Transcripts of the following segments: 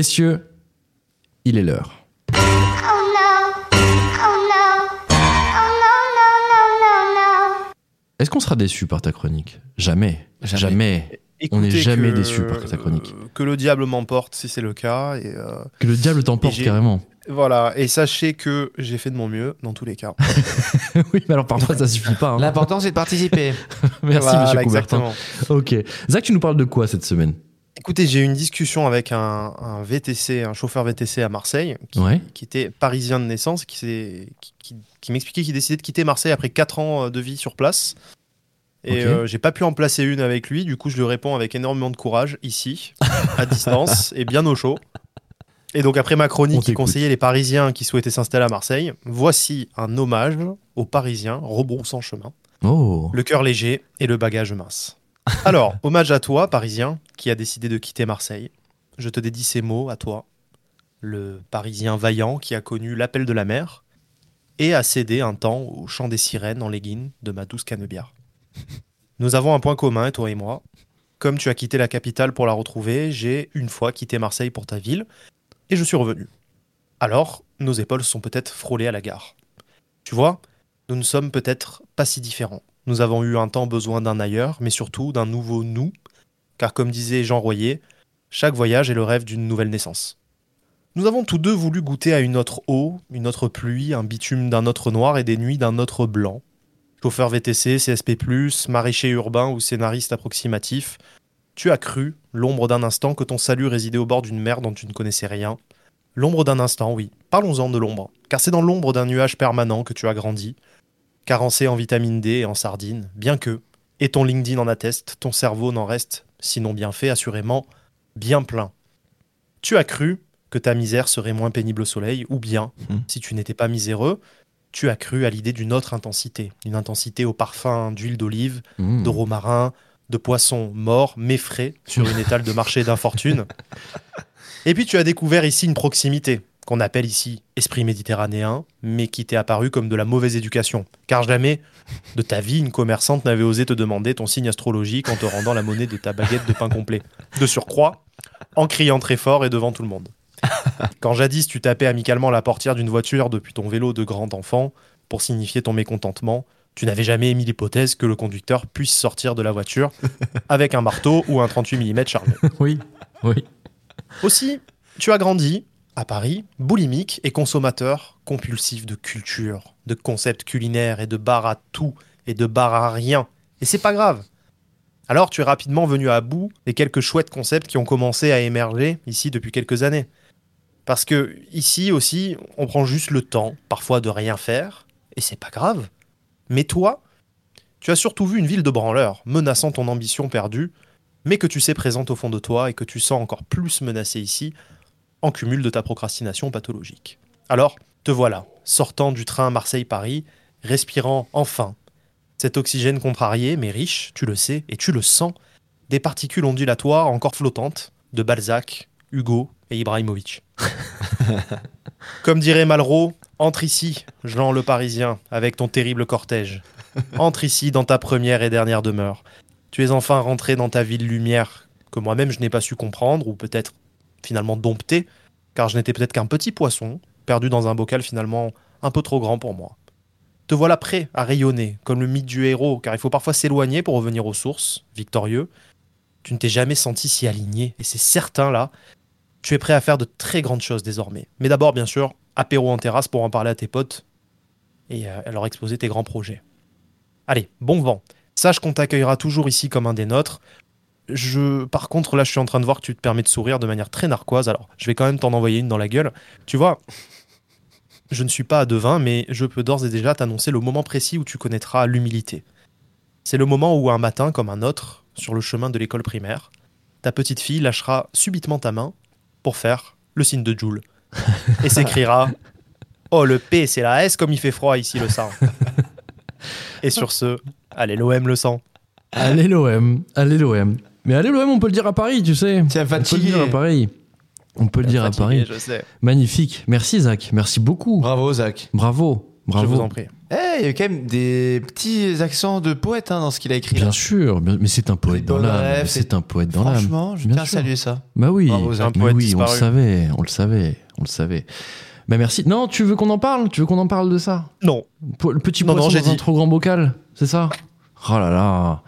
Messieurs, il est l'heure. Est-ce qu'on sera déçu par ta chronique? Jamais. Jamais. On n'est jamais déçu par ta chronique. Que le diable m'emporte si c'est le cas. Et euh, Que le diable t'emporte carrément. voilà. Et sachez que j'ai fait de mon mieux dans tous les cas. oui, mais alors parfois ça suffit pas. hein. L'important, c'est de participer. Merci, Voilà, monsieur Coubertin. exactement. Ok. Zach, tu nous parles de quoi cette semaine? Écoutez, j'ai eu une discussion avec un, un VTC, un chauffeur VTC à Marseille, qui, Ouais. qui était parisien de naissance, qui, s'est- qui, qui- qui m'expliquait qu'il décidait de quitter Marseille après 4 ans euh, de vie sur place. Et Ok. euh, j'ai pas pu en placer une avec lui, du coup je lui réponds avec énormément de courage, ici, à distance, et bien au chaud. Et donc après ma On chronique qui conseillait les Parisiens qui souhaitaient s'installer à Marseille, voici un hommage aux Parisiens rebroussant chemin Oh. le cœur léger et le bagage mince. Alors, hommage à toi, Parisien, qui a décidé de quitter Marseille. Je te dédie ces mots à toi, le Parisien vaillant qui a connu l'appel de la mer et a cédé un temps au chant des sirènes en léguines de ma douce canebière. Nous avons un point commun, toi et moi. Comme tu as quitté la capitale pour la retrouver, j'ai une fois quitté Marseille pour ta ville et je suis revenu. Alors, nos épaules sont peut-être frôlées à la gare. Tu vois, nous ne sommes peut-être pas si différents. Nous avons eu un temps besoin d'un ailleurs, mais surtout d'un nouveau nous, car comme disait Jean Royer, chaque voyage est le rêve d'une nouvelle naissance. Nous avons tous deux voulu goûter à une autre eau, une autre pluie, un bitume d'un autre noir et des nuits d'un autre blanc. Chauffeur VTC, CSP+, maraîcher urbain ou scénariste approximatif, tu as cru, l'ombre d'un instant, que ton salut résidait au bord d'une mer dont tu ne connaissais rien. L'ombre d'un instant, oui. Parlons-en de l'ombre, car c'est dans l'ombre d'un nuage permanent que tu as grandi, carencé en vitamine D et en sardines, bien que, et ton LinkedIn en atteste, ton cerveau n'en reste, sinon bien fait, assurément, bien plein. Tu as cru que ta misère serait moins pénible au soleil, ou bien, Mhm. si tu n'étais pas miséreux, tu as cru à l'idée d'une autre intensité, une intensité au parfum d'huile d'olive, Mmh. de romarin, de poissons morts, mais frais, sur une étale de marché d'infortune. Et puis tu as découvert ici une proximité, qu'on appelle ici esprit méditerranéen, mais qui t'est apparu comme de la mauvaise éducation. Car jamais, de ta vie, une commerçante n'avait osé te demander ton signe astrologique en te rendant la monnaie de ta baguette de pain complet. De surcroît, en criant très fort et devant tout le monde. Quand jadis tu tapais amicalement la portière d'une voiture depuis ton vélo de grand enfant pour signifier ton mécontentement, tu n'avais jamais émis l'hypothèse que le conducteur puisse sortir de la voiture avec un marteau ou un 38 mm chargé. Oui. Oui. Aussi, tu as grandi à Paris, boulimique et consommateur compulsif de culture, de concepts culinaires et de bar à tout et de bar à rien. Et c'est pas grave. Alors tu es rapidement venu à bout des quelques chouettes concepts qui ont commencé à émerger ici depuis quelques années. Parce que ici aussi, on prend juste le temps, parfois de rien faire, et c'est pas grave. Mais toi, tu as surtout vu une ville de branleurs, menaçant ton ambition perdue, mais que tu sais présente au fond de toi et que tu sens encore plus menacée ici, en cumul de ta procrastination pathologique. Alors, te voilà, sortant du train Marseille-Paris, respirant enfin cet oxygène contrarié mais riche, tu le sais et tu le sens, des particules ondulatoires encore flottantes de Balzac, Hugo et Ibrahimovic. Comme dirait Malraux, entre ici, Jean le Parisien, avec ton terrible cortège. Entre ici dans ta première et dernière demeure. Tu es enfin rentré dans ta ville lumière que moi-même je n'ai pas su comprendre, ou peut-être finalement dompter, car je n'étais peut-être qu'un petit poisson, perdu dans un bocal finalement un peu trop grand pour moi. Te voilà prêt à rayonner, comme le mythe du héros, car il faut parfois s'éloigner pour revenir aux sources, victorieux. Tu ne t'es jamais senti si aligné, et c'est certain là, tu es prêt à faire de très grandes choses désormais. Mais d'abord, bien sûr, apéro en terrasse pour en parler à tes potes et euh, leur exposer tes grands projets. Allez, bon vent. Sache qu'on t'accueillera toujours ici comme un des nôtres. Je, par contre, là, je suis en train de voir que tu te permets de sourire de manière très narquoise. Alors, je vais quand même t'en envoyer une dans la gueule. Tu vois, je ne suis pas devin, mais je peux d'ores et déjà t'annoncer le moment précis où tu connaîtras l'humilité. C'est le moment où un matin, comme un autre, sur le chemin de l'école primaire, ta petite fille lâchera subitement ta main pour faire le signe de Joule et s'écriera Oh, le P, c'est la S comme il fait froid ici le sang. et sur ce, allez, l'OM le sang. Allez l'OM. Allez l'OM. Mais allez l'OM, on peut le dire à Paris, tu sais. Tiens, On peut le fatigué. dire à Paris. On peut le dire à Fatigué, Paris. je sais. Magnifique. Merci Zach. Merci beaucoup. Bravo, Zach. Bravo. Bravo. Je vous en prie. Eh, il y a quand même des petits accents de poète hein, dans ce qu'il a écrit. Bien là. sûr, bien- mais c'est un poète dans l'âme. C'est un poète dans l'âme. Franchement, je Bien tiens à saluer ça. Bah oui, Bravo, Zach. Un mais poète oui, on le savait, on le savait, on le savait. Bah merci. Non, tu veux qu'on en parle? Tu veux qu'on en parle de ça? Non. Po- Le petit Non, non, poisson j'ai dans un trop grand bocal, c'est ça? Oh là là.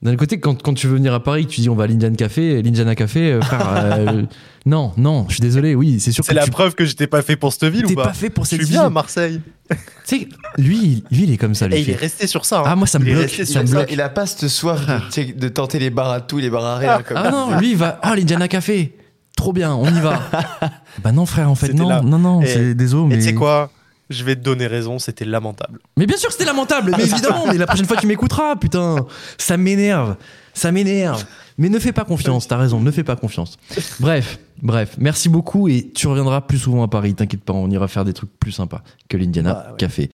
D'un côté, quand, quand tu veux venir à Paris, tu dis on va à l'Indian Café, l'Indiana Café, euh, frère, euh, non, non, je suis désolé, oui, c'est sûr que C'est la tu preuve que j'étais pas fait pour cette ville t'es ou pas, pas fait pour Je cette suis ville. bien à Marseille. Tu sais, lui, lui, il est comme ça, lui. Et il est fait. resté sur ça. hein. Ah, moi, ça me Il bloque, resté ça me Il a- bloque. Il a pas cette soif de, sais, de tenter les bars à tout, les bars à rien. Comme Ah non, lui, il va. Ah, l'Indiana Café, trop bien, on y va. bah non, frère, en fait, non, non, non, Et- c'est désolé, Et mais. tu sais quoi? Je vais te donner raison, c'était lamentable. Mais bien sûr que c'était lamentable, mais évidemment, mais la prochaine fois tu m'écouteras, putain. Ça m'énerve, ça m'énerve. Mais ne fais pas confiance, t'as raison, ne fais pas confiance. Bref, bref, merci beaucoup et tu reviendras plus souvent à Paris, t'inquiète pas, on ira faire des trucs plus sympas que l'Indiana Bah, ouais. Café.